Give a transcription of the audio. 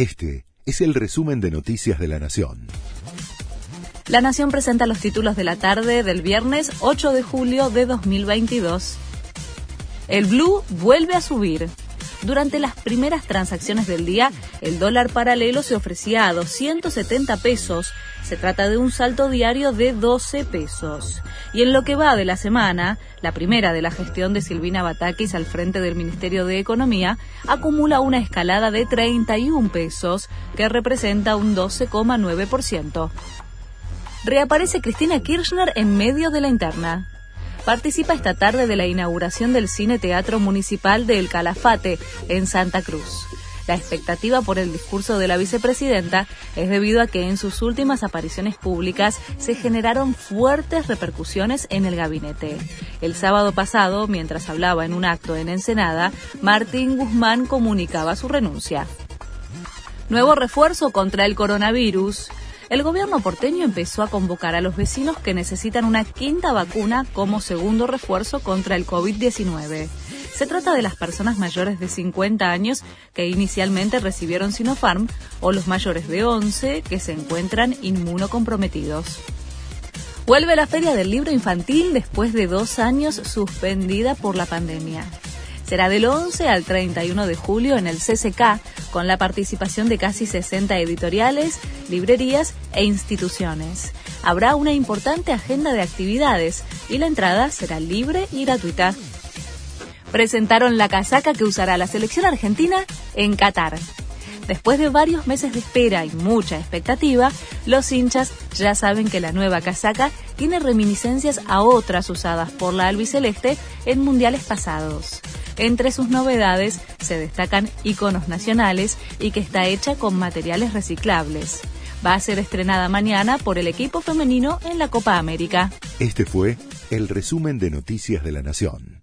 Este es el resumen de Noticias de la Nación. La Nación presenta los títulos de la tarde del viernes 8 de julio de 2022. El blue vuelve a subir. Durante las primeras transacciones del día, el dólar paralelo se ofrecía a 270 pesos. Se trata de un salto diario de 12 pesos. Y en lo que va de la semana, la primera de la gestión de Silvina Batakis al frente del Ministerio de Economía, acumula una escalada de 31 pesos, que representa un 12,9%. Reaparece Cristina Kirchner en medio de la interna participa esta tarde de la inauguración del Cine Teatro Municipal de El Calafate, en Santa Cruz. La expectativa por el discurso de la vicepresidenta es debido a que en sus últimas apariciones públicas se generaron fuertes repercusiones en el gabinete. El sábado pasado, mientras hablaba en un acto en Ensenada, Martín Guzmán comunicaba su renuncia. Nuevo refuerzo contra el coronavirus el gobierno porteño empezó a convocar a los vecinos que necesitan una quinta vacuna como segundo refuerzo contra el COVID-19. Se trata de las personas mayores de 50 años que inicialmente recibieron Sinopharm o los mayores de 11 que se encuentran inmunocomprometidos. Vuelve la Feria del Libro Infantil después de dos años suspendida por la pandemia. Será del 11 al 31 de julio en el CCK, con la participación de casi 60 editoriales, librerías e instituciones. Habrá una importante agenda de actividades y la entrada será libre y gratuita. Presentaron la casaca que usará la selección argentina en Qatar. Después de varios meses de espera y mucha expectativa, los hinchas ya saben que la nueva casaca tiene reminiscencias a otras usadas por la albiceleste en mundiales pasados. Entre sus novedades se destacan iconos nacionales y que está hecha con materiales reciclables. Va a ser estrenada mañana por el equipo femenino en la Copa América. Este fue el resumen de Noticias de la Nación.